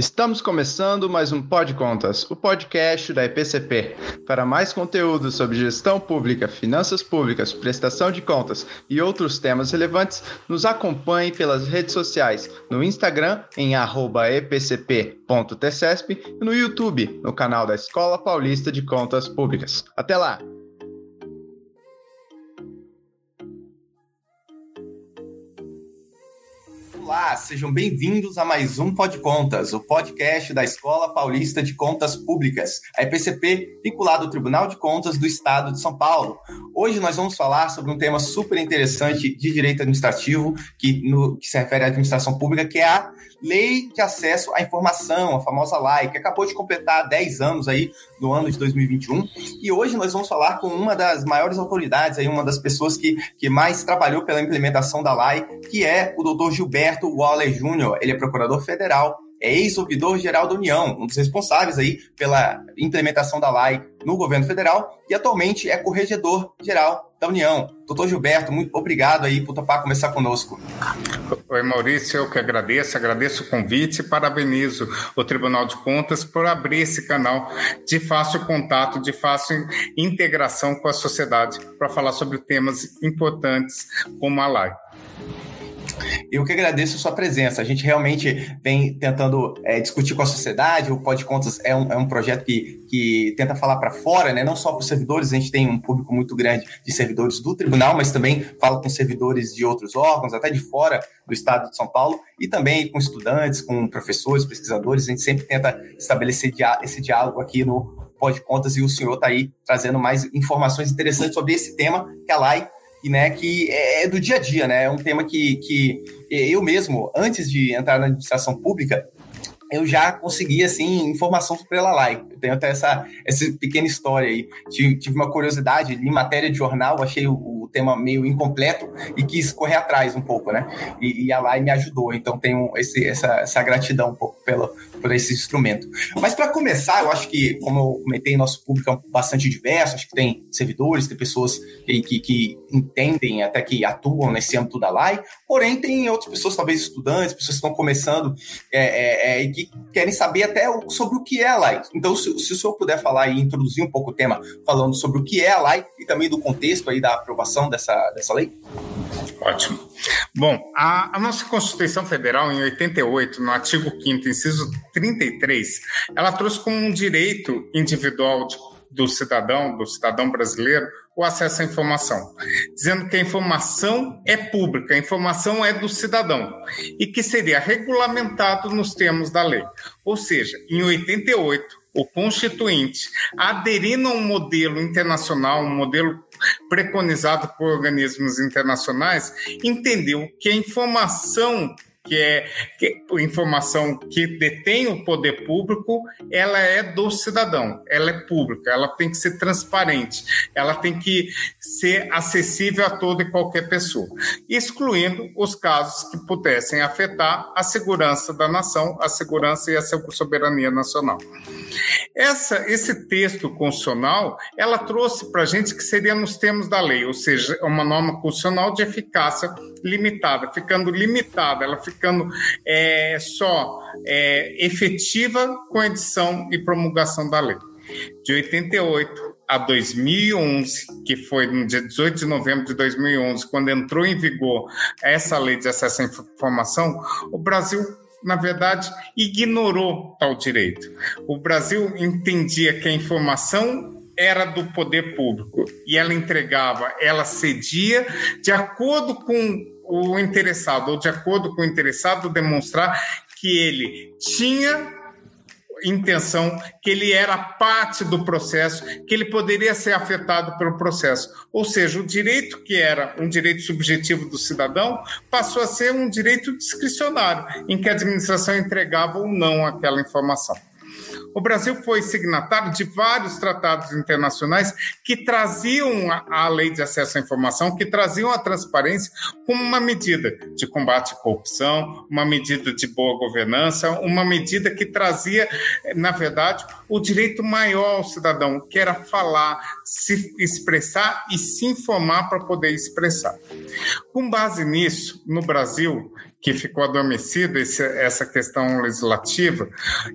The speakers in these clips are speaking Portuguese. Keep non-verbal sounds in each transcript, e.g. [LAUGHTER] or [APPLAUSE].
Estamos começando mais um Pod Contas, o podcast da EPCP. Para mais conteúdo sobre gestão pública, finanças públicas, prestação de contas e outros temas relevantes, nos acompanhe pelas redes sociais, no Instagram em @epcp.tcesp e no YouTube, no canal da Escola Paulista de Contas Públicas. Até lá! Olá, sejam bem-vindos a mais um Pod Contas, o podcast da Escola Paulista de Contas Públicas, a EPCP, vinculado ao Tribunal de Contas do Estado de São Paulo. Hoje nós vamos falar sobre um tema super interessante de direito administrativo, que, no, que se refere à administração pública, que é a Lei de Acesso à Informação, a famosa LAI, que acabou de completar 10 anos aí no ano de 2021. E hoje nós vamos falar com uma das maiores autoridades, aí, uma das pessoas que, que mais trabalhou pela implementação da LAI, que é o doutor Gilberto Waller Júnior. Ele é procurador federal é ex-ouvidor-geral da União, um dos responsáveis aí pela implementação da lei no governo federal e atualmente é corregedor-geral da União. Doutor Gilberto, muito obrigado aí por topar começar conosco. Oi, Maurício, eu que agradeço, agradeço o convite e parabenizo o Tribunal de Contas por abrir esse canal de fácil contato, de fácil integração com a sociedade para falar sobre temas importantes como a lei. Eu que agradeço a sua presença. A gente realmente vem tentando é, discutir com a sociedade. O Pod Contas é um, é um projeto que, que tenta falar para fora, né? não só para os servidores, a gente tem um público muito grande de servidores do tribunal, mas também fala com servidores de outros órgãos, até de fora do estado de São Paulo, e também com estudantes, com professores, pesquisadores. A gente sempre tenta estabelecer esse diálogo aqui no Pod Contas e o senhor está aí trazendo mais informações interessantes sobre esse tema que a LAI né, que é, é do dia a dia, né? É um tema que, que eu mesmo, antes de entrar na administração pública, eu já consegui, assim, informação sobre a Lalai. Eu tenho até essa, essa pequena história aí. Tive, tive uma curiosidade, li matéria de jornal, achei o, o, tema meio incompleto e quis correr atrás um pouco, né? E, e a Lai me ajudou, então tenho esse, essa, essa gratidão um pouco pelo, por esse instrumento. Mas para começar, eu acho que, como eu comentei, nosso público é bastante diverso, acho que tem servidores, tem pessoas que, que, que entendem, até que atuam nesse âmbito da LAI, porém tem outras pessoas, talvez estudantes, pessoas que estão começando é, é, é, e que querem saber até sobre o que é a LAI. Então, se, se o senhor puder falar e introduzir um pouco o tema, falando sobre o que é a LAI e também do contexto aí da aprovação dessa, dessa lei. Ótimo. Bom, a, a, nossa Constituição Federal, em 88, no artigo 5 inciso 33, ela trouxe como um direito individual de, do cidadão, do cidadão brasileiro, o acesso à informação, dizendo que a informação é pública, a informação é do cidadão e que seria regulamentado nos termos da lei. Ou seja, em 88, o Constituinte, aderindo a um modelo internacional, um modelo preconizado por organismos internacionais, entendeu que a informação que é que, informação que detém o poder público, ela é do cidadão, ela é pública, ela tem que ser transparente, ela tem que ser acessível a toda e qualquer pessoa, excluindo os casos que pudessem afetar a segurança da nação, a segurança e a soberania nacional. Essa, esse texto constitucional, ela trouxe para a gente que seria nos termos da lei, ou seja, uma norma constitucional de eficácia limitada, ficando limitada, ela ficando é, só é, efetiva com edição e promulgação da lei. De 88 a 2011, que foi no dia 18 de novembro de 2011, quando entrou em vigor essa lei de acesso à informação, o Brasil na verdade, ignorou tal direito. O Brasil entendia que a informação era do poder público e ela entregava, ela cedia de acordo com o interessado, ou de acordo com o interessado demonstrar que ele tinha intenção, que ele era parte do processo, que ele poderia ser afetado pelo processo. Ou seja, o direito que era um direito subjetivo do cidadão passou a ser um direito discricionário, em que a administração entregava ou não aquela informação. O Brasil foi signatário de vários tratados internacionais que traziam a, lei de acesso à informação, que traziam a transparência como uma medida de combate à corrupção, uma medida de boa governança, uma medida que trazia, na verdade, o direito maior ao cidadão, que era falar, se expressar e se informar para poder expressar. Com base nisso, no Brasil, que ficou adormecida, esse, essa questão legislativa,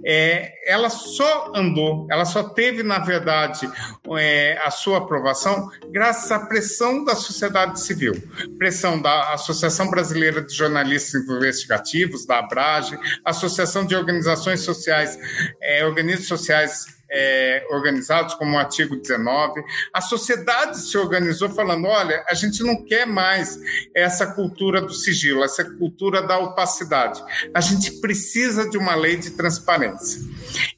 é, ela só andou, ela só teve, na verdade, é, a sua aprovação graças à pressão da sociedade civil, pressão da Associação Brasileira de Jornalistas Investigativos, da ABRAGE, Associação de Organizações Sociais, é, Organismos Sociais é, organizados, como o artigo 19. A sociedade se organizou falando: olha, a gente não quer mais essa cultura do sigilo, essa cultura da opacidade. A gente precisa de uma lei de transparência.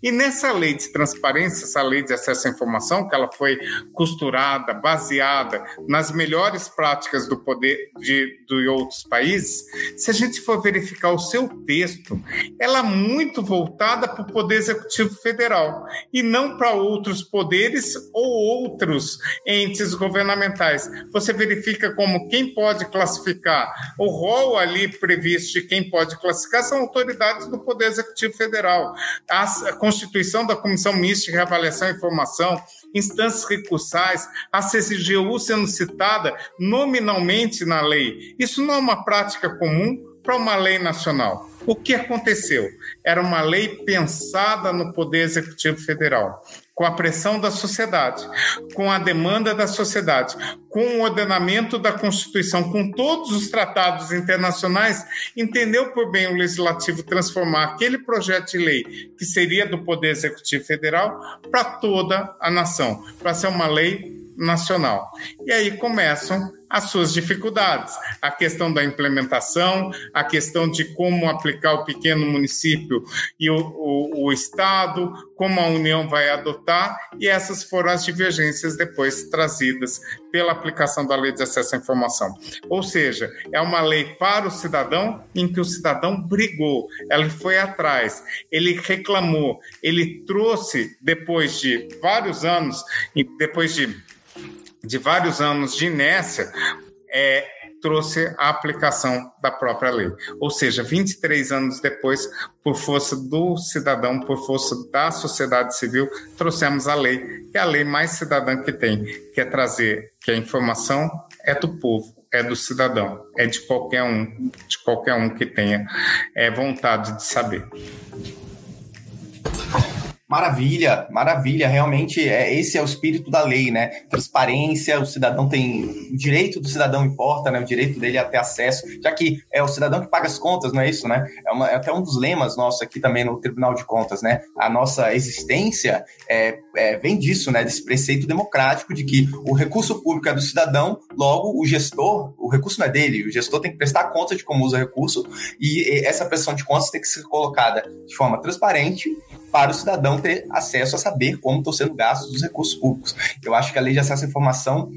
E nessa lei de transparência, essa lei de acesso à informação, que ela foi costurada, baseada nas melhores práticas do poder de, de outros países, se a gente for verificar o seu texto, ela é muito voltada para o Poder Executivo Federal e não para outros poderes ou outros entes governamentais. Você verifica como quem pode classificar, o rol ali previsto de quem pode classificar são autoridades do Poder Executivo Federal. A constituição da Comissão Mista de Reavaliação e Informação, instâncias recursais, a CCGU sendo citada nominalmente na lei. Isso não é uma prática comum para uma lei nacional. O que aconteceu? Era uma lei pensada no Poder Executivo Federal, com a pressão da sociedade, com a demanda da sociedade, com o ordenamento da Constituição, com todos os tratados internacionais, entendeu por bem o legislativo transformar aquele projeto de lei que seria do Poder Executivo Federal para toda a nação, para ser uma lei nacional. E aí começam as suas dificuldades, a questão da implementação, a questão de como aplicar o pequeno município e o, o, o, Estado, como a União vai adotar, e essas foram as divergências depois trazidas pela aplicação da Lei de Acesso à Informação. Ou seja, é uma lei para o cidadão em que o cidadão brigou, ele foi atrás, ele reclamou, ele trouxe, depois de vários anos, depois de de vários anos de inércia, é, trouxe a aplicação da própria lei. Ou seja, 23 anos depois, por força do cidadão, por força da sociedade civil, trouxemos a lei, que é a lei mais cidadã que tem, que é trazer que a informação é do povo, é do cidadão, é de qualquer um, de qualquer um que tenha é, vontade de saber. Maravilha, maravilha. Realmente, é, esse é o espírito da lei, né? Transparência, o cidadão tem. O direito do cidadão importa, né? O direito dele a ter acesso, já que é o cidadão que paga as contas, não é isso, né? É, uma, é até um dos lemas nossos aqui também no Tribunal de Contas, né? A nossa existência é, é, vem disso, né? Desse preceito democrático de que o recurso público é do cidadão, logo o gestor, o recurso não é dele, o gestor tem que prestar conta de como usa o recurso e essa prestação de contas tem que ser colocada de forma transparente para o cidadão ter acesso a saber como estão sendo gastos os recursos públicos. Eu acho que a lei de acesso à informação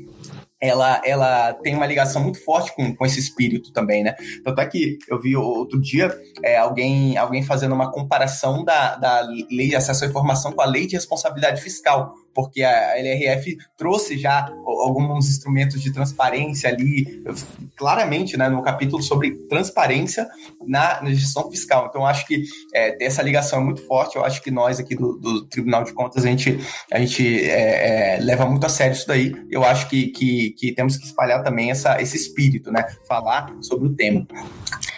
ela, ela tem uma ligação muito forte com, com esse espírito também, né? Tanto é que eu vi outro dia é, alguém, alguém fazendo uma comparação da, da lei de acesso à informação com a lei de responsabilidade fiscal porque a LRF trouxe já alguns instrumentos de transparência ali, claramente, né, no capítulo sobre transparência na, na gestão fiscal. Então, acho que é, essa ligação é muito forte. Eu acho que nós aqui do, do Tribunal de Contas, a gente, a gente é, é, leva muito a sério isso daí. Eu acho que, que, que temos que espalhar também essa, esse espírito, né? Falar sobre o tema.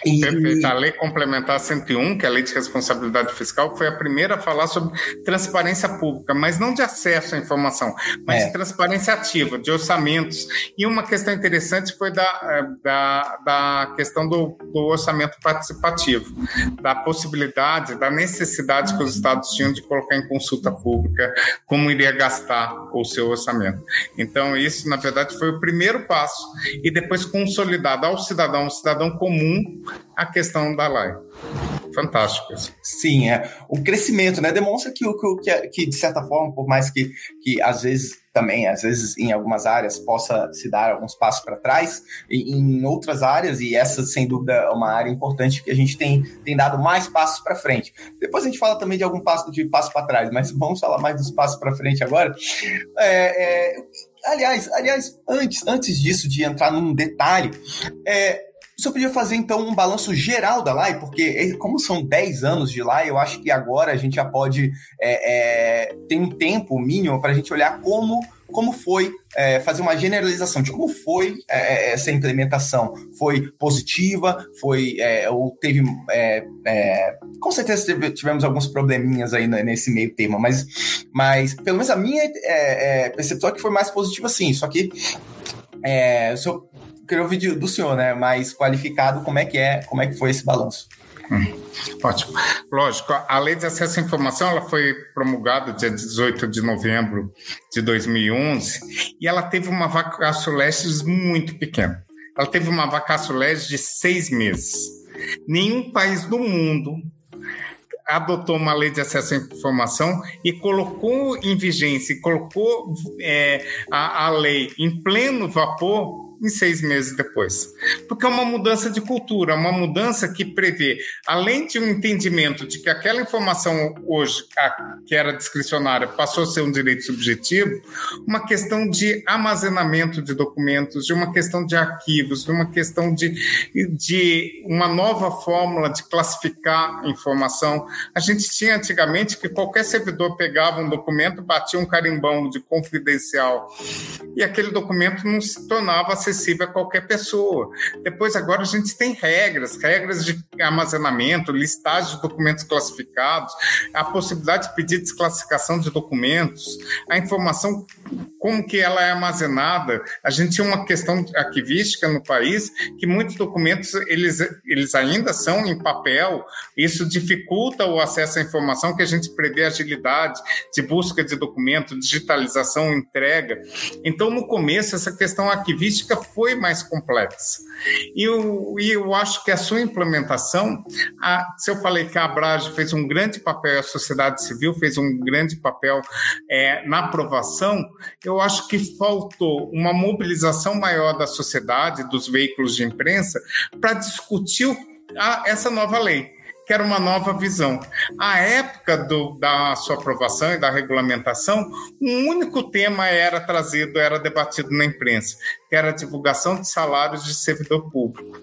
E... Perfeito. A Lei Complementar 101, que é a Lei de Responsabilidade Fiscal, foi a primeira a falar sobre transparência pública, mas não de acesso à informação, mas é. de transparência ativa, de orçamentos. E uma questão interessante foi da, eh, da, da questão do, do orçamento participativo, da possibilidade, da necessidade que os estados tinham de colocar em consulta pública como iria gastar o seu orçamento. Então, isso, na verdade, foi o primeiro passo, e depois consolidado ao cidadão, ao cidadão comum, a questão da lei. Fantástico. Sim, é. O crescimento, né? Demonstra que, que, que, de certa forma, por mais que, que às vezes também, às vezes em algumas áreas possa se dar alguns passos para trás, e em outras áreas, e essa sem dúvida é uma área importante que a gente tem, tem dado mais passos para frente. Depois a gente fala também de algum passo de passo para trás, mas vamos falar mais dos passos para frente agora. É, é, aliás, aliás, antes, antes disso, de entrar num detalhe, é, Você podia fazer então um balanço geral da LAI, porque como são 10 anos de LAI, eu acho que agora a gente já pode é, é, ter um tempo mínimo para a gente olhar como como foi é, fazer uma generalização de como foi é, essa implementação. Foi positiva? Foi é, ou teve? Com certeza tivemos alguns probleminhas aí nesse meio tema, mas, mas pelo menos a minha percepção é que foi mais positiva, sim. Só que é, eu queria ouvir do senhor, né, mais qualificado, como é que é, como é que foi esse balanço. Hum, ótimo. Lógico, a lei de acesso à informação ela foi promulgada dia 18 de novembro de 2011 e ela teve uma vacácio legis muito pequena. Ela teve uma vacácio legis de seis meses. Nenhum país do mundo adotou uma lei de acesso à informação e colocou em vigência, colocou é, a, a lei em pleno vapor em seis meses depois. Porque é uma mudança de cultura, uma mudança que prevê, além de um entendimento de que aquela informação hoje, que era discricionária, passou a ser um direito subjetivo, uma questão de armazenamento de documentos, de uma questão de arquivos, de uma questão de, de uma nova fórmula de classificar informação. A gente tinha antigamente que qualquer servidor pegava um documento, batia um carimbão de confidencial e aquele documento não se tornava acessível acessível a qualquer pessoa. Depois, agora, a gente tem regras, regras de armazenamento, listagem de documentos classificados, a possibilidade de pedir desclassificação de documentos, a informação, como que ela é armazenada. A gente tinha uma questão arquivística no país que muitos documentos, eles, eles ainda são em papel, isso dificulta o acesso à informação que a gente prevê agilidade de busca de documento, digitalização, entrega. Então, no começo, essa questão arquivística foi mais complexa. E eu, e eu acho que a sua implementação, a, se eu falei que a Abrage fez um grande papel, a sociedade civil fez um grande papel é, na aprovação, eu acho que faltou uma mobilização maior da sociedade, dos veículos de imprensa, para discutir a, essa nova lei que era uma nova visão. À época do, da sua aprovação e da regulamentação, um único tema era trazido, era debatido na imprensa, que era a divulgação de salários de servidor público.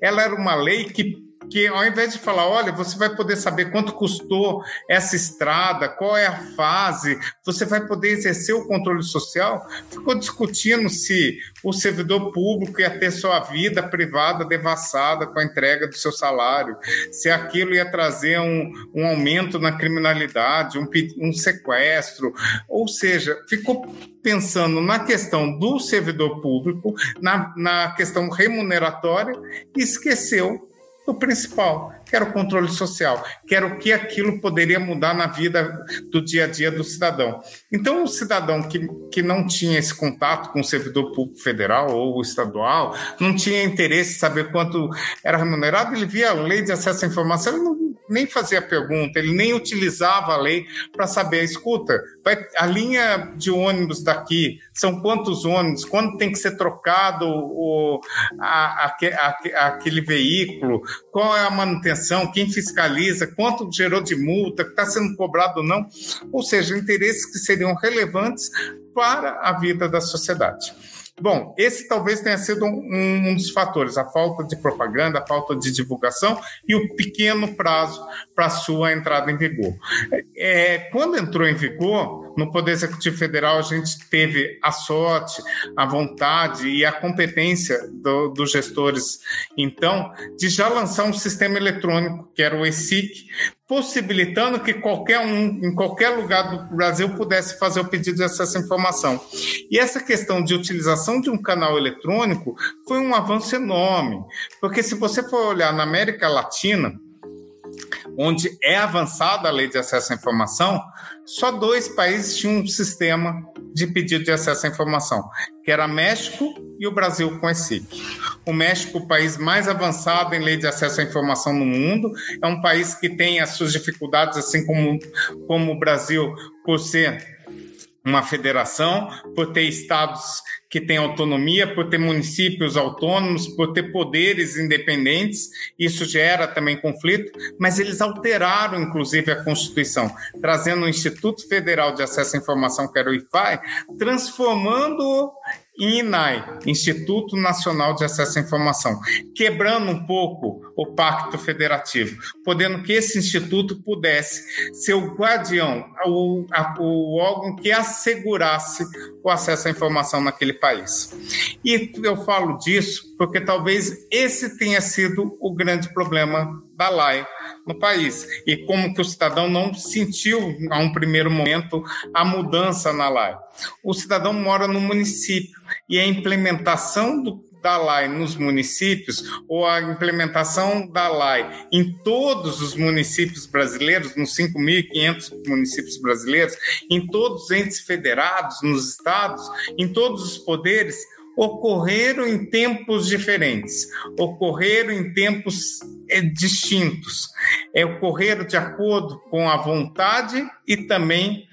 Ela era uma lei que que ao invés de falar, olha, você vai poder saber quanto custou essa estrada, qual é a fase, você vai poder exercer o controle social, ficou discutindo se o servidor público ia ter sua vida privada devassada com a entrega do seu salário, se aquilo ia trazer um, um aumento na criminalidade, um, um sequestro, ou seja, ficou pensando na questão do servidor público, na, na questão remuneratória, e esqueceu o principal, que era o controle social, que era o que aquilo poderia mudar na vida do dia a dia do cidadão. Então, o cidadão que, que não tinha esse contato com o servidor público federal ou estadual, não tinha interesse em saber quanto era remunerado, ele via a lei de acesso à informação, ele não nem fazia pergunta, ele nem utilizava a lei para saber, escuta, vai, a linha de ônibus daqui são quantos ônibus, quando tem que ser trocado o, a, a, a, aquele veículo, qual é a manutenção, quem fiscaliza, quanto gerou de multa, está sendo cobrado ou não, ou seja, interesses que seriam relevantes para a vida da sociedade. Bom, esse talvez tenha sido um, um, dos fatores, a falta de propaganda, a falta de divulgação e o pequeno prazo para sua entrada em vigor. É, quando entrou em vigor, no Poder Executivo Federal, a gente teve a sorte, a vontade e a competência do, dos gestores, então, de já lançar um sistema eletrônico, que era o ESIC, possibilitando que qualquer um, em qualquer lugar do Brasil, pudesse fazer o pedido de acesso à informação. E essa questão de utilização de um canal eletrônico foi um avanço enorme, porque se você for olhar na América Latina, onde é avançada a lei de acesso à informação, só dois países tinham um sistema de pedido de acesso à informação, que era México e o Brasil com a ESIC. O México, o país mais avançado em lei de acesso à informação no mundo, é um país que tem as suas dificuldades, assim como, como o Brasil, por ser uma federação, por ter estados que têm autonomia, por ter municípios autônomos, por ter poderes independentes, isso gera também conflito, mas eles alteraram, inclusive, a Constituição, trazendo o Instituto Federal de Acesso à Informação, que era o IFAI, transformando INAI, Instituto Nacional de Acesso à Informação, quebrando um pouco o pacto federativo, podendo que esse instituto pudesse ser o guardião, o, a, o órgão que assegurasse o acesso à informação naquele país. E eu falo disso porque talvez esse tenha sido o grande problema da LAI no país e como que o cidadão não sentiu a um primeiro momento a mudança na LAI. O cidadão mora no município e a implementação do, da LAI nos municípios ou a implementação da LAI em todos os municípios brasileiros, nos 5.500 municípios brasileiros, em todos os entes federados, nos estados, em todos os poderes, ocorreram em tempos diferentes, ocorreram em tempos é, distintos, é, ocorreram de acordo com a vontade e também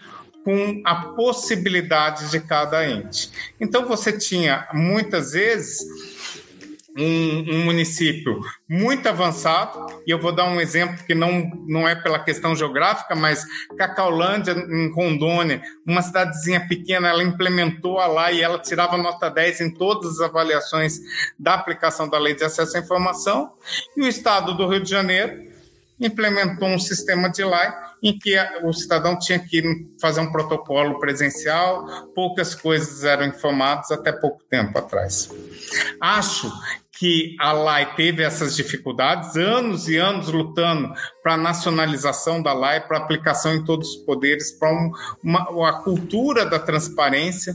com a possibilidade de cada ente. Então você tinha muitas vezes um, um, município muito avançado, e eu vou dar um exemplo que não, não é pela questão geográfica, mas Cacaulândia, em Rondônia, uma cidadezinha pequena, ela implementou a lá e ela tirava nota 10 em todas as avaliações da aplicação da Lei de Acesso à Informação, e o Estado do Rio de Janeiro implementou um sistema de lei em que o cidadão tinha que fazer um protocolo presencial, poucas coisas eram informadas até pouco tempo atrás. Acho que a LAI teve essas dificuldades, anos e anos lutando para a nacionalização da LAI, para aplicação em todos os poderes, para uma, a cultura da transparência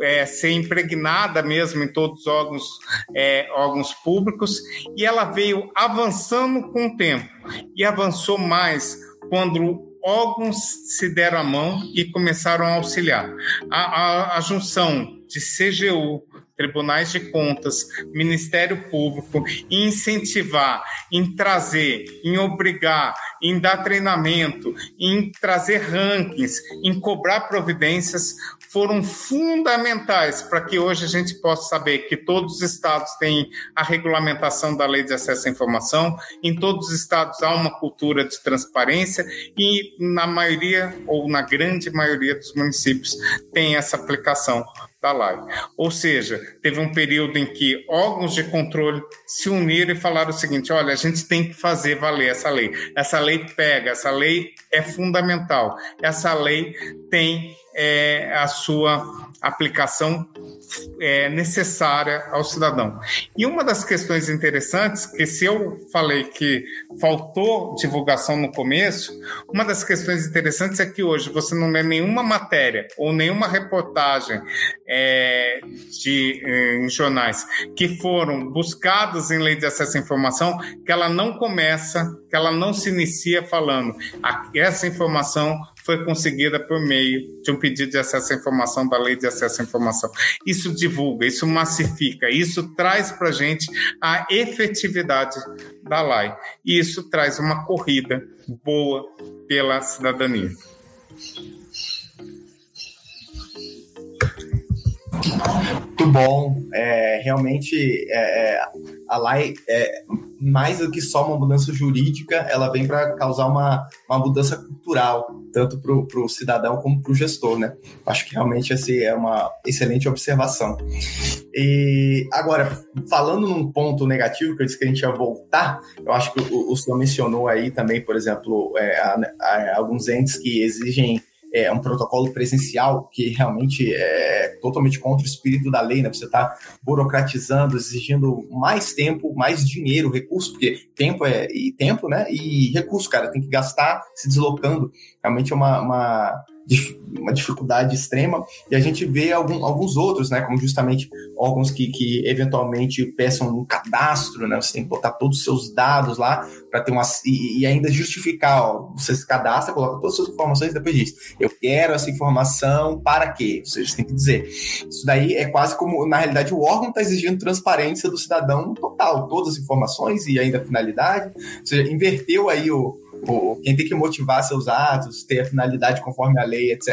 é, ser impregnada mesmo em todos os órgãos, é, órgãos públicos, e ela veio avançando com o tempo, e avançou mais quando órgãos se deram a mão e começaram a auxiliar. A, a, a junção de CGU, tribunais de contas, Ministério Público, incentivar, em trazer, em obrigar, em dar treinamento, em trazer rankings, em cobrar providências, foram fundamentais para que hoje a gente possa saber que todos os estados têm a regulamentação da lei de acesso à informação, em todos os estados há uma cultura de transparência e na maioria ou na grande maioria dos municípios tem essa aplicação da lei. Ou seja, teve um período em que órgãos de controle se uniram e falaram o seguinte: olha, a gente tem que fazer valer essa lei. Essa lei pega, essa lei é fundamental. Essa lei tem é, a sua aplicação é, necessária ao cidadão. E uma das questões interessantes, que se eu falei que faltou divulgação no começo, uma das questões interessantes é que hoje você não lê nenhuma matéria ou nenhuma reportagem é, de, é, em jornais que foram buscadas em lei de acesso à informação, que ela não começa, que ela não se inicia falando essa informação foi conseguida por meio de um pedido de acesso à informação da Lei de Acesso à Informação. Isso divulga, isso massifica, isso traz para a gente a efetividade da lei. E isso traz uma corrida boa pela cidadania. Muito bom. É, realmente, é, é a lei é mais do que só uma mudança jurídica, ela vem para causar uma, uma mudança cultural, tanto para o cidadão como para o gestor, né? Acho que realmente essa é uma excelente observação. E agora, falando num ponto negativo, que eu disse que a gente ia voltar, eu acho que o, o senhor mencionou aí também, por exemplo, é, a, a, alguns entes que exigem é um protocolo presencial que realmente é totalmente contra o espírito da lei, né? Você está burocratizando, exigindo mais tempo, mais dinheiro, recurso, porque tempo é e tempo, né? E recurso, cara, tem que gastar se deslocando. Realmente é uma, uma uma dificuldade extrema, e a gente vê algum, alguns outros, né, como justamente órgãos que, que eventualmente peçam um cadastro, né, você tem que botar todos os seus dados lá para ter uma e, e, ainda justificar, ó, você se cadastra, coloca todas as suas informações e depois diz, eu quero essa informação para quê? Ou seja, você tem que dizer. Isso daí é quase como, na realidade, o órgão está exigindo transparência do cidadão total, todas as informações e ainda a finalidade, ou seja, inverteu aí o o, quem tem que motivar seus atos, ter a finalidade conforme a lei, etc.,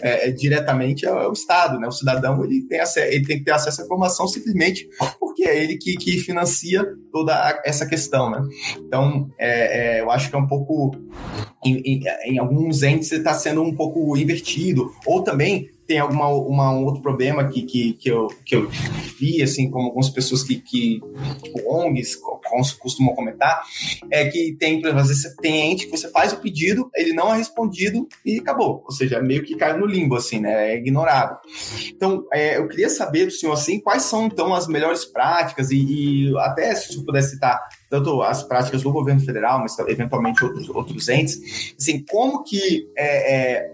é, é diretamente é o Estado, né? O cidadão ele tem, ele tem que ter acesso à informação simplesmente porque é ele que, que financia toda essa questão, né? Então, é, é, eu acho que é um pouco, em, em, em alguns entes está sendo um pouco invertido, ou também tem alguma uma, um outro problema que, que, que, eu, que eu vi, assim, como algumas pessoas que, que tipo, ONGs costumam comentar, é que tem, por exemplo, às vezes você tem ente que você faz o pedido, ele não é respondido e acabou. Ou seja, meio que cai no limbo, assim, né? É ignorado. Então, é, eu queria saber do senhor, assim, quais são, então, as melhores práticas e, e até se senhor puder citar tanto as práticas do governo federal, mas eventualmente outros, outros entes, assim, como que é, é,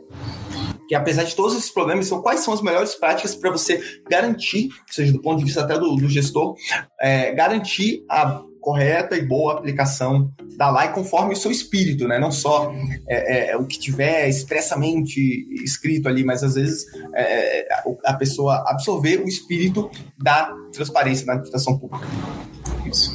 que apesar de todos esses problemas, são quais são as melhores práticas para você garantir, ou seja, do ponto de vista até do, do gestor, é, garantir a correta e boa aplicação da lei conforme o seu espírito, né? Não só é, é, o que tiver expressamente escrito ali, mas às vezes é, é a pessoa absorver o espírito da transparência na administração pública. Isso.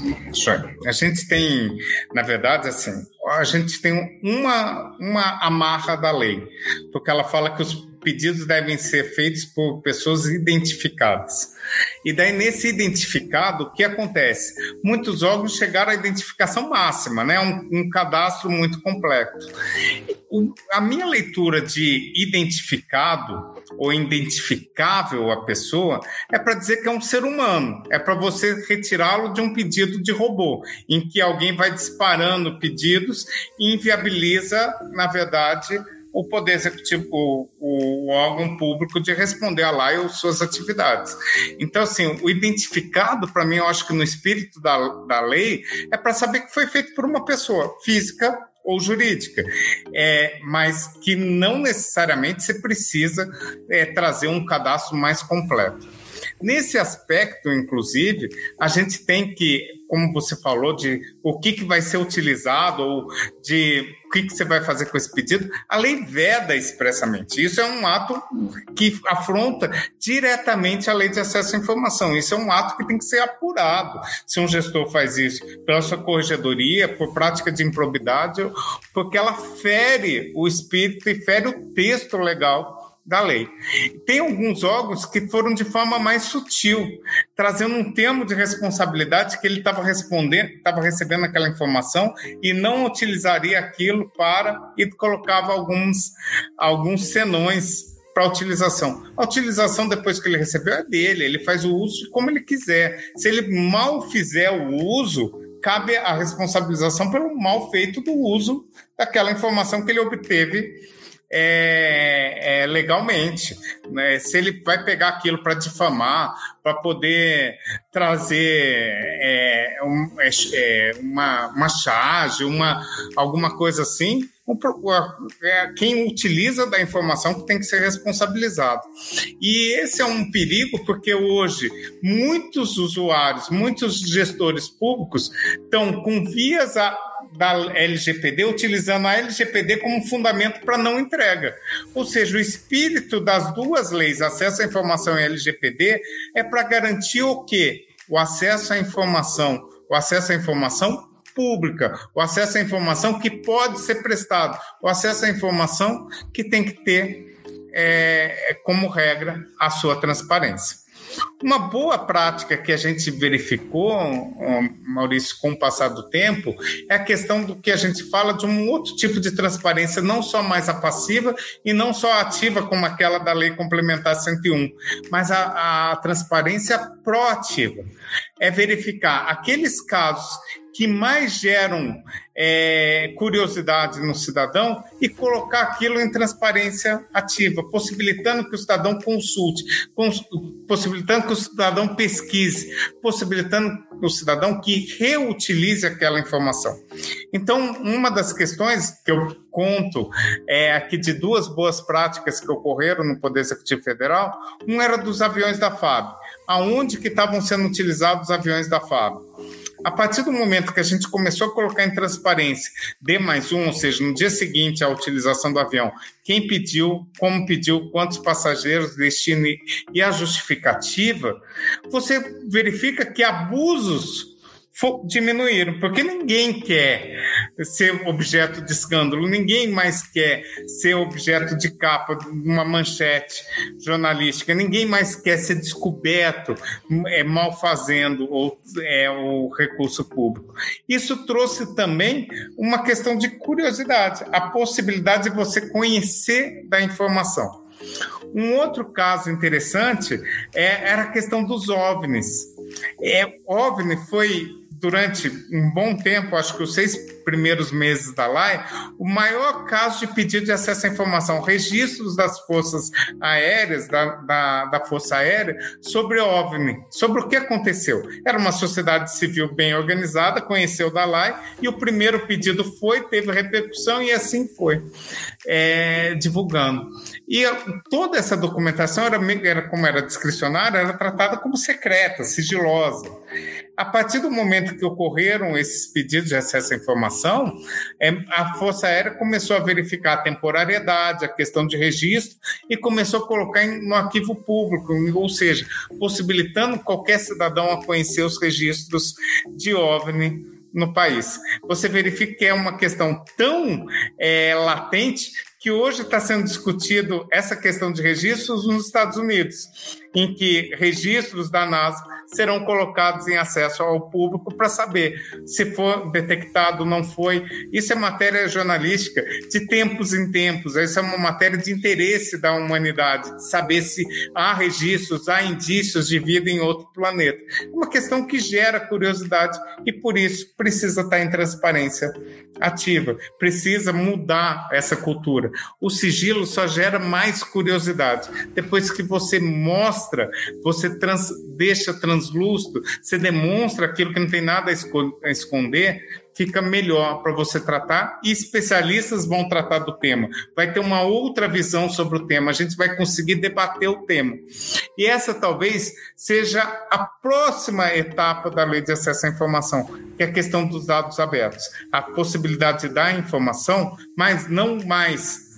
A gente tem, na verdade, assim, a gente tem uma, uma amarra da lei, porque ela fala que os pedidos devem ser feitos por pessoas identificadas. E daí, nesse identificado, o que acontece? Muitos órgãos chegaram à identificação máxima, né? um, um cadastro muito completo. O, a minha leitura de identificado ou identificável a pessoa é para dizer que é um ser humano, é para você retirá-lo de um pedido de robô, em que alguém vai disparando pedidos e inviabiliza, na verdade, o poder executivo, o, o, órgão público de responder a lá e suas atividades. Então, assim, o identificado, para mim, eu acho que no espírito da, da lei, é para saber que foi feito por uma pessoa física ou jurídica, é, mas que não necessariamente você precisa é, trazer um cadastro mais completo. Nesse aspecto, inclusive, a gente tem que, como você falou, de o que, que vai ser utilizado ou de o que, que você vai fazer com esse pedido, a lei veda expressamente. Isso é um ato que afronta diretamente a lei de acesso à informação. Isso é um ato que tem que ser apurado. Se um gestor faz isso pela sua corregedoria, por prática de improbidade, porque ela fere o espírito e fere o texto legal da lei. Tem alguns órgãos que foram de forma mais sutil, trazendo um termo de responsabilidade que ele estava respondendo, estava recebendo aquela informação e não utilizaria aquilo para e colocava alguns alguns senões para utilização. A utilização depois que ele recebeu é dele, ele faz o uso de como ele quiser. Se ele mal fizer o uso, cabe a responsabilização pelo mal feito do uso daquela informação que ele obteve é, é, legalmente. Né? Se ele vai pegar aquilo para difamar, para poder trazer é, um, é, é, uma, uma charge, uma, alguma coisa assim, é quem utiliza da informação tem que ser responsabilizado. E esse é um perigo porque hoje muitos usuários, muitos gestores públicos estão com vias a da LGPD utilizando a LGPD como fundamento para não entrega. Ou seja, o espírito das duas leis, acesso à informação e LGPD, é para garantir o quê? O acesso à informação, o acesso à informação pública, o acesso à informação que pode ser prestado, o acesso à informação que tem que ter é, como regra a sua transparência. Uma boa prática que a gente verificou, Maurício, com o passar do tempo, é a questão do que a gente fala de um outro tipo de transparência, não só mais a passiva e não só a ativa, como aquela da Lei Complementar 101, mas a, a transparência proativa. É verificar aqueles casos que mais geram é, curiosidade no cidadão e colocar aquilo em transparência ativa, possibilitando que o cidadão consulte, cons possibilitando que o cidadão pesquise, possibilitando o cidadão que reutilize aquela informação. Então, uma das questões que eu conto é aqui de duas boas práticas que ocorreram no Poder Executivo Federal, um era dos aviões da FAB, aonde que estavam sendo utilizados os aviões da FAB a partir do momento que a gente começou a colocar em transparência D mais um, ou seja, no dia seguinte à utilização do avião, quem pediu, como pediu, quantos passageiros, destino e a justificativa, você verifica que abusos diminuíram, porque ninguém quer ser objeto de escândalo, ninguém mais quer ser objeto de capa de uma manchete jornalística, ninguém mais quer ser descoberto é, mal fazendo ou, é, o recurso público. Isso trouxe também uma questão de curiosidade, a possibilidade de você conhecer da informação. Um outro caso interessante é, era a questão dos OVNIs. É, OVNI foi durante um bom tempo, acho que os seis primeiros meses da LAI, o maior caso de pedido de acesso à informação, registros das forças aéreas, da, da, da Força Aérea, sobre OVNI, sobre o que aconteceu. Era uma sociedade civil bem organizada, conheceu da LAI, e o primeiro pedido foi, teve repercussão, e assim foi, é, divulgando. E toda essa documentação, era, era como era discricionária, era tratada como secreta, sigilosa. A partir do momento que ocorreram esses pedidos de acesso à informação, é, a Força Aérea começou a verificar a temporariedade, a questão de registro e começou a colocar no arquivo público, ou seja, possibilitando qualquer cidadão a conhecer os registros de OVNI no país. Você verifica que é uma questão tão é, latente que hoje está sendo discutido essa questão de registros nos Estados Unidos, em que registros da NASA serão colocados em acesso ao público para saber se for detectado, não foi. Isso é matéria jornalística de tempos em tempos, isso é uma matéria de interesse da humanidade, de saber se há registros, há indícios de vida em outro planeta. É uma questão que gera curiosidade e, por isso, precisa estar em transparência ativa, precisa mudar essa cultura. O sigilo só gera mais curiosidade. Depois que você mostra, você trans, deixa translúcido, você demonstra aquilo que não tem nada a esconder, fica melhor para você tratar e especialistas vão tratar do tema. Vai ter uma outra visão sobre o tema, a gente vai conseguir debater o tema. E essa talvez seja a próxima etapa da lei de acesso à informação, que é a questão dos dados abertos. A possibilidade de dar informação, mas não mais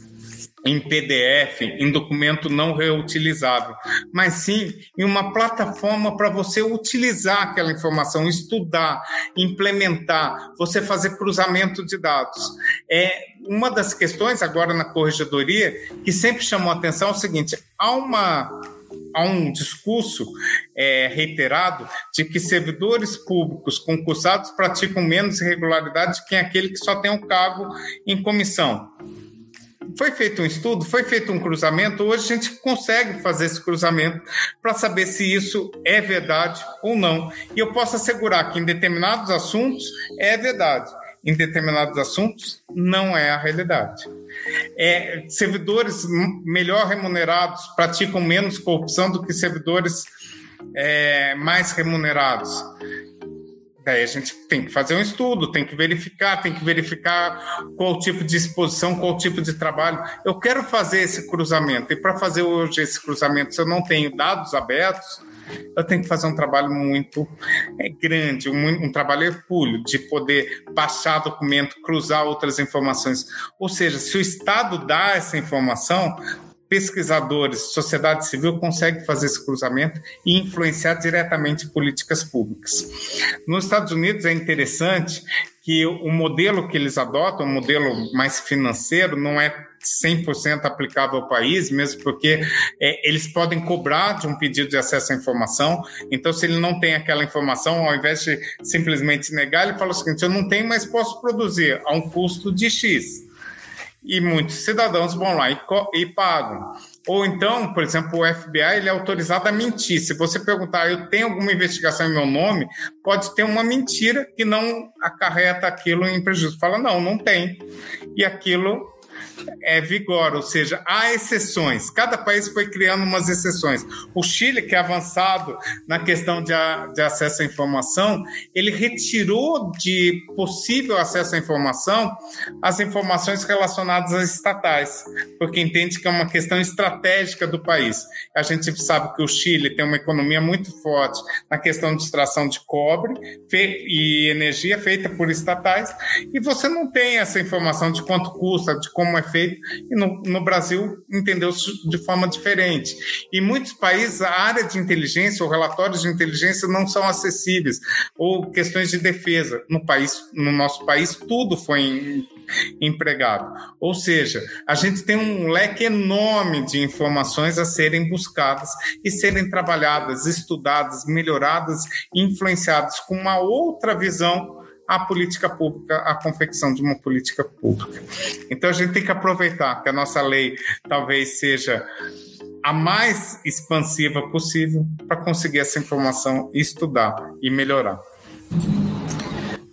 em PDF, em documento não reutilizável, mas sim em uma plataforma para você utilizar aquela informação, estudar, implementar, você fazer cruzamento de dados. É uma das questões agora na corregedoria que sempre chamou atenção é o seguinte: há uma há um discurso é, reiterado de que servidores públicos concursados praticam menos irregularidade que aquele que só tem um cargo em comissão foi feito um estudo, foi feito um cruzamento, hoje a gente consegue fazer esse cruzamento para saber se isso é verdade ou não. E eu posso assegurar que em determinados assuntos é verdade, em determinados assuntos não é a realidade. É, servidores melhor remunerados praticam menos corrupção do que servidores é, mais remunerados. Daí a gente tem que fazer um estudo, tem que verificar, tem que verificar qual tipo de exposição, qual tipo de trabalho. Eu quero fazer esse cruzamento, e para fazer hoje esse cruzamento, se eu não tenho dados abertos, eu tenho que fazer um trabalho muito é, grande, um, um trabalho hercúleo, de poder baixar documento, cruzar outras informações. Ou seja, se o Estado dá essa informação, pesquisadores, sociedade civil conseguem fazer esse cruzamento e influenciar diretamente políticas públicas. Nos Estados Unidos é interessante que o modelo que eles adotam, o modelo mais financeiro, não é 100% aplicável ao país, mesmo porque é, eles podem cobrar de um pedido de acesso à informação. Então, se ele não tem aquela informação, ao invés de simplesmente negar, ele fala o seguinte: eu não tenho, mas posso produzir a um custo de X e muitos cidadãos vão lá e, e, pagam. Ou então, por exemplo, o FBI ele é autorizado a mentir. Se você perguntar, eu tenho alguma investigação em meu nome, pode ter uma mentira que não acarreta aquilo em prejuízo. Fala, não, não tem. E aquilo é, vigor, ou seja, há exceções. Cada país foi criando umas exceções. O Chile, que é avançado na questão de, a, de acesso à informação, ele retirou de possível acesso à informação as informações relacionadas às estatais, porque entende que é uma questão estratégica do país. A gente sabe que o Chile tem uma economia muito forte na questão de extração de cobre e energia feita por estatais, e você não tem essa informação de quanto custa, de como é feito, e no, no Brasil entendeu-se de forma diferente. Em muitos países, a área de inteligência ou relatórios de inteligência não são acessíveis, ou questões de defesa. No, país, no nosso país, tudo foi empregado. Ou seja, a gente tem um leque enorme de informações a serem buscadas e serem trabalhadas, estudadas, melhoradas, influenciadas com uma outra visão a política pública, a confecção de uma política pública. Então a gente tem que aproveitar que a nossa lei talvez seja a mais expansiva possível para conseguir essa informação, estudar e melhorar.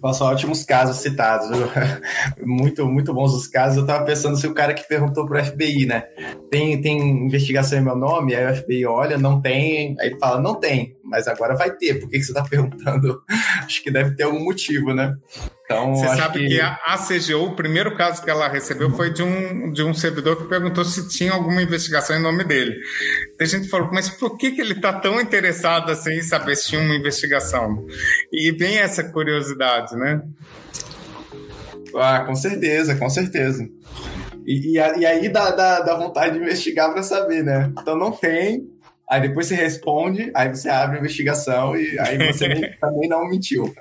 Nossa, ótimos casos citados. [LAUGHS] muito, muito bons os casos. Eu estava pensando se o cara que perguntou para o FBI, né? Tem, tem investigação em meu nome? Aí o FBI olha, não tem. Aí ele fala, não tem, mas agora vai ter. Por que, que você está perguntando? [LAUGHS] Acho que deve ter algum motivo, né? Então, Você sabe que... que a, CGU, o primeiro caso que ela recebeu foi de um, de um servidor que perguntou se tinha alguma investigação em nome dele. A gente falou, mas por que, que ele está tão interessado assim em saber se tinha uma investigação? E vem essa curiosidade, né? Ah, com certeza, com certeza. E, e, e aí dá, dá, dá vontade de investigar para saber, né? Então não tem, aí depois você responde, aí você abre a investigação e aí você [LAUGHS] também não mentiu.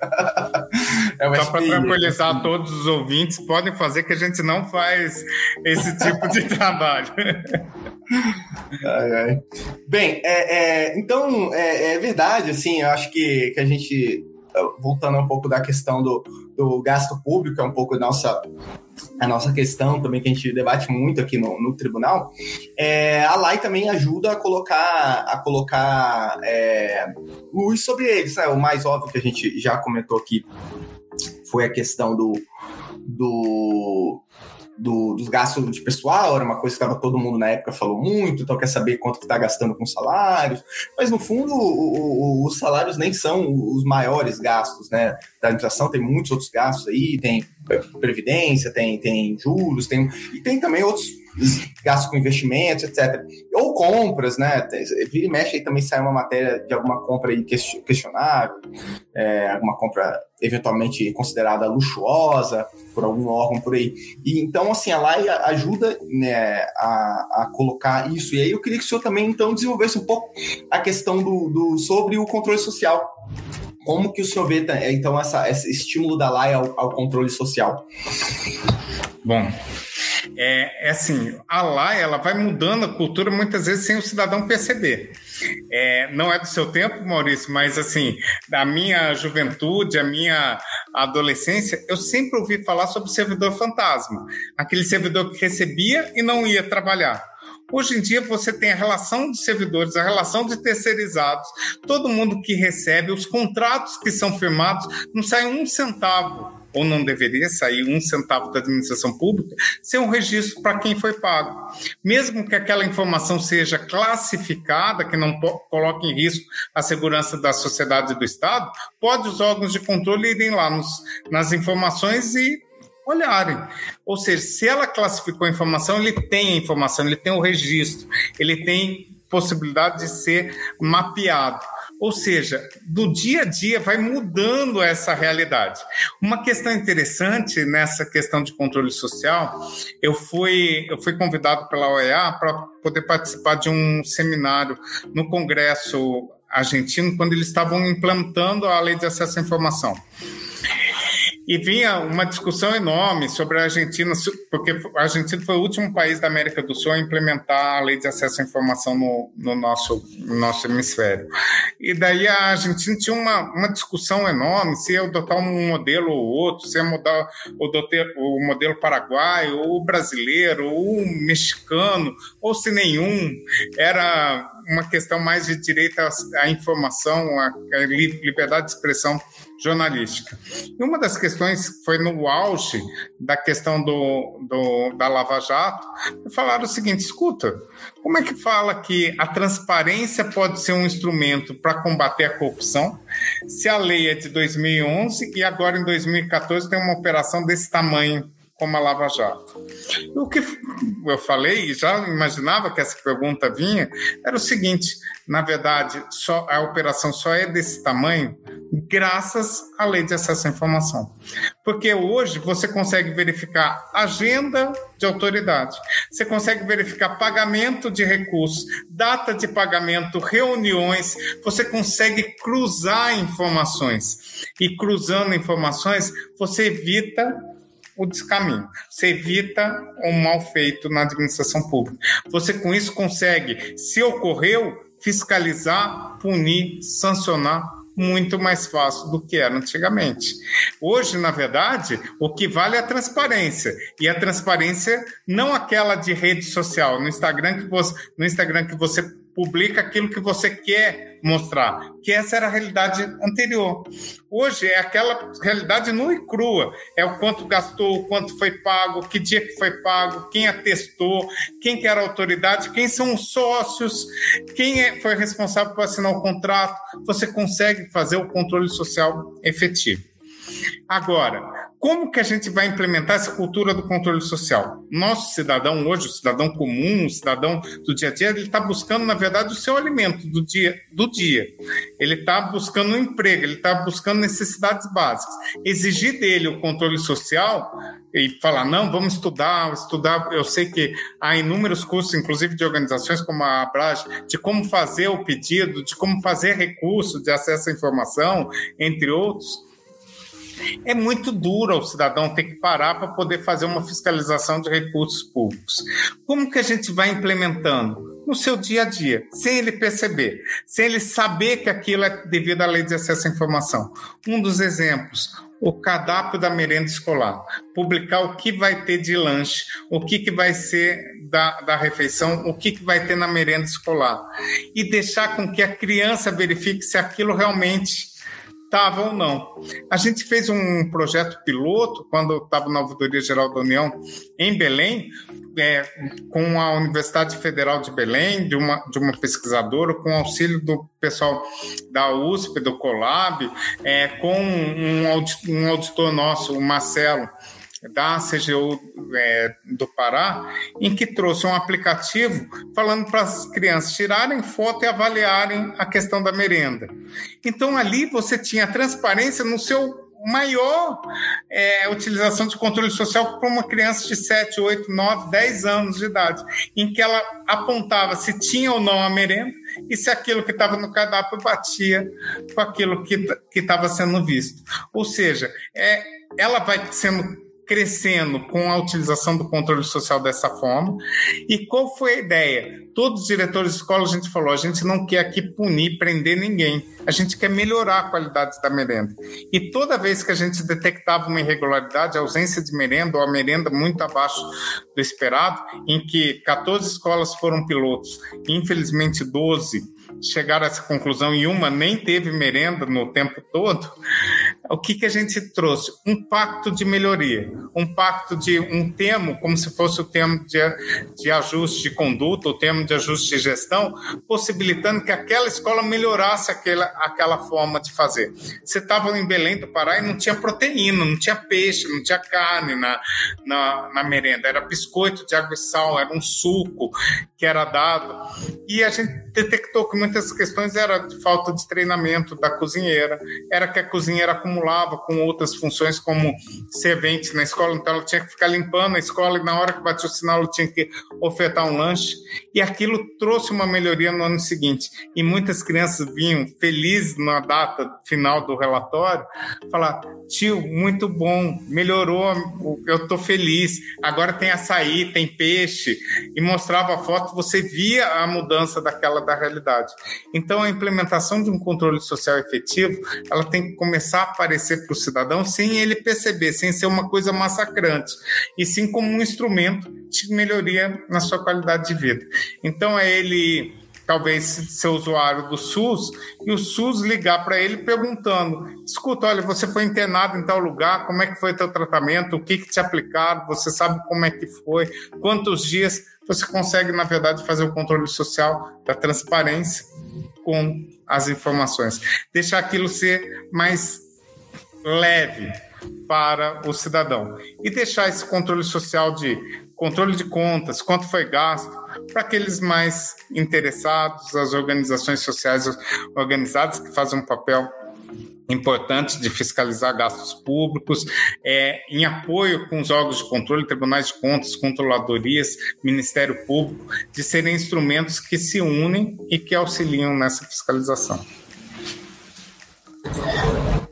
é Só para tranquilizar todos os ouvintes, podem fazer que a gente não faz esse tipo de trabalho. ai, ai. Bem, é, é, então é, é, verdade, assim, eu acho que, que a gente voltando um pouco da questão do, do gasto público, é um pouco nossa a nossa questão também que a gente debate muito aqui no, no tribunal, é, a lei também ajuda a colocar, a colocar é, luz sobre eles. Né? O mais óbvio que a gente já comentou aqui foi a questão do, do do, dos gastos de pessoal, era uma coisa que tava, todo mundo na época falou muito, então quer saber quanto que está gastando com salários, mas no fundo o, o, os salários nem são os maiores gastos, né? Da administração tem muitos outros gastos aí, tem previdência, tem, tem juros, tem, e tem também outros gastos com investimentos, etc. Ou compras, né? Vira e mexe aí também sai uma matéria de alguma compra aí questionável, é, alguma compra eventualmente considerada luxuosa por algum órgão por aí. E então, assim, a lei ajuda né, a, a colocar isso. E aí eu queria que o senhor também, então, desenvolvesse um pouco a questão do, do sobre o controle social. Como que o senhor vê, então, essa, esse estímulo da lei ao, ao controle social? Bom, é, é assim, a lá ela vai mudando a cultura muitas vezes sem o cidadão perceber. É, não é do seu tempo, Maurício, mas assim, da minha juventude, a minha adolescência, eu sempre ouvi falar sobre servidor fantasma, aquele servidor que recebia e não ia trabalhar. Hoje em dia você tem a relação de servidores, a relação de terceirizados, todo mundo que recebe, os contratos que são firmados, não sai um centavo ou não deveria sair um centavo da administração pública, ser um registro para quem foi pago. Mesmo que aquela informação seja classificada, que não coloque em risco a segurança da sociedade e do Estado, pode os órgãos de controle irem lá nos, nas informações e olharem. Ou seja, se ela classificou a informação, ele tem a informação, ele tem o registro, ele tem possibilidade de ser mapeado. Ou seja, do dia a dia vai mudando essa realidade. Uma questão interessante nessa questão de controle social, eu fui, eu fui convidado pela OEA para poder participar de um seminário no Congresso argentino quando eles estavam implantando a lei de acesso à informação. E vinha uma discussão enorme sobre a Argentina, porque a Argentina foi o último país da América do Sul a implementar a lei de acesso à informação no, no nosso, no nosso hemisfério. E daí a Argentina tinha uma, uma discussão enorme se ia adotar um modelo ou outro, se ia mudar o, o modelo paraguaio, ou brasileiro, ou mexicano, ou se nenhum. Era uma questão mais de direito à, informação, à liberdade de expressão jornalística. E uma das questões foi no auge da questão do, do, da Lava Jato, falaram o seguinte: escuta, como é que fala que a transparência pode ser um instrumento para combater a corrupção, se a lei é de 2011 e agora em 2014 tem uma operação desse tamanho? Como a Lava Jato. O que eu falei, e já imaginava que essa pergunta vinha, era o seguinte: na verdade, só, a operação só é desse tamanho graças à lei de acesso à informação. Porque hoje você consegue verificar agenda de autoridade, você consegue verificar pagamento de recursos, data de pagamento, reuniões, você consegue cruzar informações. E cruzando informações, você evita o descaminho. Você evita um mal feito na administração pública. Você, com isso, consegue, se ocorreu, fiscalizar, punir, sancionar muito mais fácil do que era antigamente. Hoje, na verdade, o que vale é a transparência. E a transparência não aquela de rede social, no Instagram que você, no Instagram que você publica aquilo que você quer mostrar, que essa era a realidade anterior. Hoje é aquela realidade nua e crua, é o quanto gastou, o quanto foi pago, que dia que foi pago, quem atestou, quem que era a autoridade, quem são os sócios, quem é, foi responsável por assinar o contrato. Você consegue fazer o controle social efetivo. Agora, como que a gente vai implementar essa cultura do controle social? Nosso cidadão hoje, o cidadão comum, o cidadão do dia a dia, ele está buscando, na verdade, o seu alimento do dia. Do dia. Ele está buscando um emprego, ele está buscando necessidades básicas. Exigir dele o controle social e falar, não, vamos estudar, estudar. Eu sei que há inúmeros cursos, inclusive de organizações como a Abrage, de como fazer o pedido, de como fazer recurso de acesso à informação, entre outros é muito duro o cidadão ter que parar para poder fazer uma fiscalização de recursos públicos. Como que a gente vai implementando? No seu dia a dia, sem ele perceber, sem ele saber que aquilo é devido à lei de acesso à informação. Um dos exemplos, o cardápio da merenda escolar, publicar o que vai ter de lanche, o que, que vai ser da, da refeição, o que, que vai ter na merenda escolar, e deixar com que a criança verifique se aquilo realmente estava ou não. A gente fez um projeto piloto quando estava na Ouvidoria Geral da União em Belém, é, com a Universidade Federal de Belém, de uma, de uma pesquisadora, com auxílio do pessoal da USP, do Colab, é, com um, um auditor nosso, o Marcelo, da CGU é, do Pará, em que trouxe um aplicativo falando para as crianças tirarem foto e avaliarem a questão da merenda. Então ali você tinha transparência no seu maior é, utilização de controle social para uma criança de 7, 8, 9, 10 anos de idade, em que ela apontava se tinha ou não a merenda e se aquilo que estava no cardápio batia com aquilo que estava sendo visto. Ou seja, é, ela vai sendo crescendo com a utilização do controle social dessa forma. E qual foi a ideia? Todos os diretores de escola, a gente falou, a gente não quer aqui punir, prender ninguém. A gente quer melhorar a qualidade da merenda. E toda vez que a gente detectava uma irregularidade, ausência de merenda ou a merenda muito abaixo do esperado, em que 14 escolas foram pilotos, infelizmente 12 chegaram a essa conclusão e uma nem teve merenda no tempo todo, o que, que a gente trouxe? Um pacto de melhoria, um pacto de um termo, como se fosse o termo de, de ajuste de conduta, o termo de ajuste de gestão, possibilitando que aquela escola melhorasse aquela, aquela forma de fazer. Você estava em Belém do Pará e não tinha proteína, não tinha peixe, não tinha carne na, na, na merenda, era biscoito de água e sal, era um suco que era dado. E a gente detectou que muitas questões era de falta de treinamento da cozinheira, era que a cozinheira acumulava com outras funções como servente na escola, então ela tinha que ficar limpando a escola e na hora que batia o sinal ela tinha que ofertar um lanche. E aquilo trouxe uma melhoria no ano seguinte. E muitas crianças vinham felizes na data final do relatório, falar: tio, muito bom, melhorou, eu estou feliz. Agora tem açaí, tem peixe. E mostrava a foto, você via a mudança daquela da realidade. Então, a implementação de um controle social efetivo, ela tem que começar a aparecer para o cidadão sem ele perceber, sem ser uma coisa massacrante, e sim como um instrumento de melhoria na sua qualidade de vida. Então, é ele talvez ser usuário do SUS e o SUS ligar para ele perguntando: escuta, olha, você foi internado em tal lugar, como é que foi teu tratamento, o que, que te aplicaram, você sabe como é que foi, quantos dias você consegue, na verdade, fazer o controle social da transparência com as informações. Deixar aquilo ser mais leve para o cidadão e deixar esse controle social de controle de contas, quanto foi gasto, para aqueles mais interessados, as organizações sociais organizadas que fazem um papel importante de fiscalizar gastos públicos, é, em apoio com os órgãos de controle, tribunais de contas, controladorias, Ministério Público, de serem instrumentos que se unem e que auxiliam nessa fiscalização.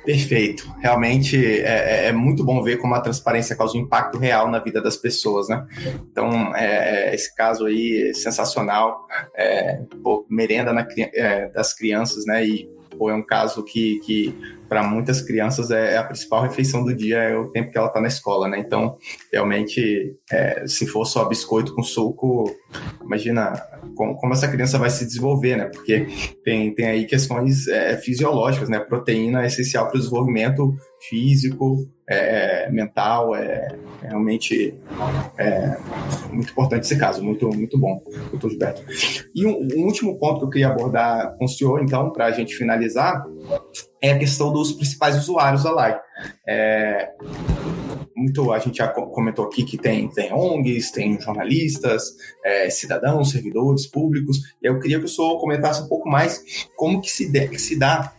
Perfeito. Realmente é, é, é, muito bom ver como a transparência causa um impacto real na vida das pessoas, né? Então, é, esse caso aí é sensacional. É, pô, merenda na, é, das crianças, né? E ou é um caso que, que para muitas crianças é, é a principal refeição do dia, é o tempo que ela está na escola, né? Então, realmente, é, se for só biscoito com suco, imagina como, como, essa criança vai se desenvolver, né? Porque tem, tem aí questões é, fisiológicas, né? proteína é essencial para o desenvolvimento físico, é, mental, é, é realmente é, muito importante esse caso, muito, muito bom, doutor Gilberto. E um, um último ponto que eu queria abordar com o senhor, então, para a gente finalizar, é a questão dos principais usuários da live. É, muito, a gente já comentou aqui que tem, tem ONGs, tem jornalistas, é, cidadãos, servidores públicos, e eu queria que o senhor comentasse um pouco mais como que se, de, que se dá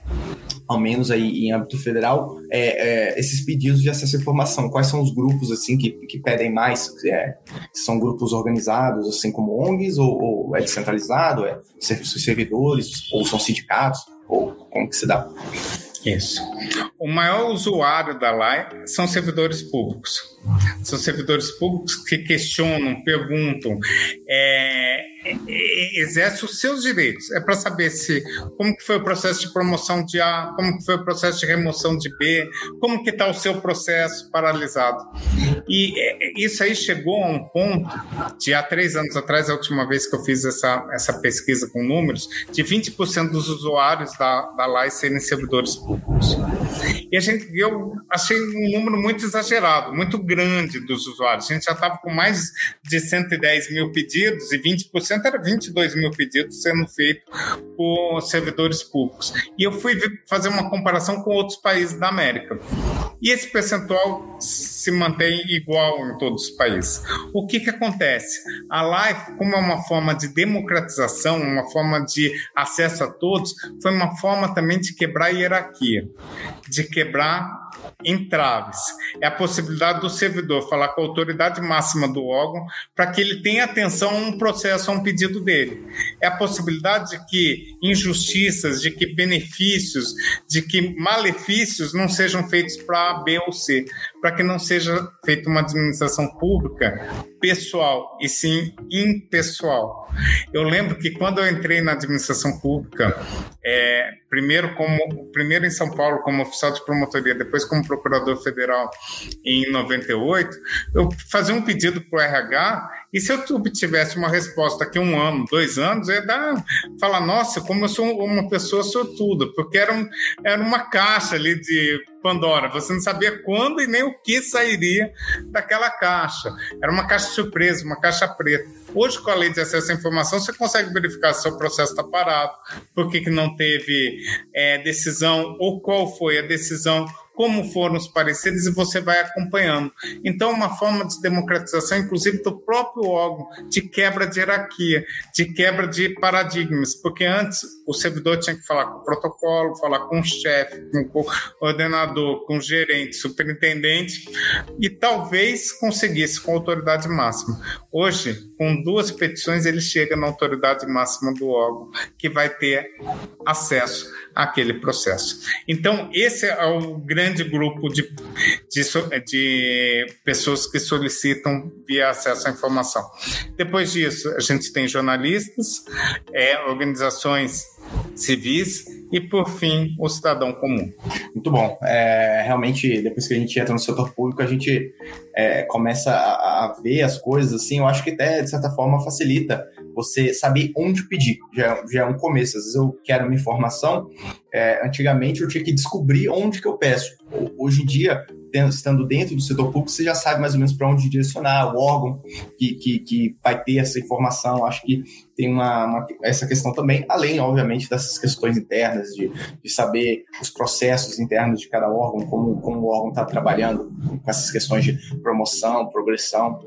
ao menos aí em âmbito federal, é, é, esses pedidos de acesso à informação? Quais são os grupos assim que, que pedem mais? É, são grupos organizados, assim como ONGs, ou, ou é descentralizado? É servidores, ou são sindicatos? Ou como que se dá? Isso. O maior usuário da LAI são servidores públicos. São servidores públicos que questionam, perguntam, é, exerce os seus direitos. É para saber se como que foi o processo de promoção de A, como que foi o processo de remoção de B, como que está o seu processo paralisado. E é, isso aí chegou a um ponto de há três anos atrás, a última vez que eu fiz essa, essa pesquisa com números, de 20% dos usuários da, da LAI serem servidores públicos. E a gente, eu achei um número muito exagerado, muito grande dos usuários. A gente já estava com mais de 110 mil pedidos e 20% era 22 mil pedidos sendo feitos por servidores públicos. E eu fui fazer uma comparação com outros países da América. E esse percentual se mantém igual em todos os países. O que, que acontece? A live, como é uma forma de democratização, uma forma de acesso a todos, foi uma forma também de quebrar a hierarquia, de quebrar entraves. É a possibilidade do servidor falar com a autoridade máxima do órgão para que ele tenha atenção a um processo, a um pedido dele. É a possibilidade de que injustiças, de que benefícios, de que malefícios não sejam feitos para A, B ou C, para que não seja feita uma administração pública pessoal e sim impessoal. Eu lembro que quando eu entrei na administração pública, é, primeiro como primeiro em São Paulo como oficial de promotoria, depois como procurador federal em 98, eu fazia um pedido para o RH e se eu obtivesse uma resposta daqui um ano, dois anos, eu ia dar, falar, nossa, como eu sou uma pessoa sortuda, porque era, um, era uma caixa ali de Pandora. Você não sabia quando e nem o que sairia daquela caixa. Era uma caixa surpresa, uma caixa preta. Hoje, com a lei de acesso à informação, você consegue verificar se o processo está parado, por que, que não teve é, decisão ou qual foi a decisão como foram os pareceres e você vai acompanhando. Então, uma forma de democratização, inclusive do próprio órgão, de quebra de hierarquia, de quebra de paradigmas, porque antes o servidor tinha que falar com o protocolo, falar com o chefe, com o coordenador, com o gerente, superintendente, e talvez conseguisse com a autoridade máxima. Hoje, com duas petições, ele chega na autoridade máxima do órgão, que vai ter acesso àquele processo. Então, esse é o grande grupo de, de, de pessoas que solicitam via acesso à informação. Depois disso, a gente tem jornalistas, é, organizações civis e, por fim, o cidadão comum. Muito bom. É, realmente, depois que a gente entra no setor público, a gente é, começa a, a, ver as coisas assim. Eu acho que até, de certa forma, facilita você saber onde pedir. Já, já é um começo. Às vezes eu quero uma informação. É, antigamente eu tinha que descobrir onde que eu peço. Hoje em dia, estando dentro do setor público, você já sabe mais ou menos para onde direcionar, o órgão que, que, que vai ter essa informação. Acho que tem uma, uma, essa questão também, além, obviamente, dessas questões internas, de, de saber os processos internos de cada órgão, como, como o órgão está trabalhando com essas questões de promoção, progressão.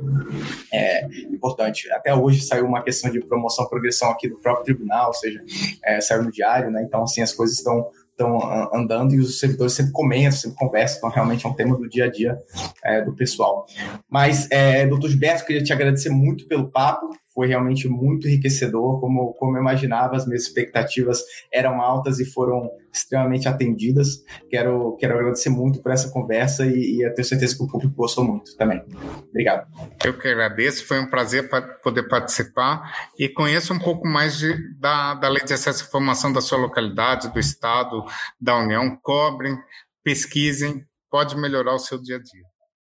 É importante. Até hoje saiu uma questão de promoção, progressão aqui do próprio tribunal, ou seja, é, saiu no diário, né? Então, assim, as coisas estão estão andando e os servidores sempre comentam, sempre conversam, então realmente é um tema do dia a dia é, do pessoal. Mas, é, doutor Gilberto, queria te agradecer muito pelo papo, foi realmente muito enriquecedor, como, como eu imaginava, as minhas expectativas eram altas e foram extremamente atendidas. Quero, quero agradecer muito por essa conversa e, e eu tenho certeza que o público gostou muito também. Obrigado. Eu que agradeço, foi um prazer poder participar e conheça um pouco mais de, da, da Lei de Acesso à Informação da sua localidade, do Estado, da União. Cobrem, pesquisem, pode melhorar o seu dia a dia.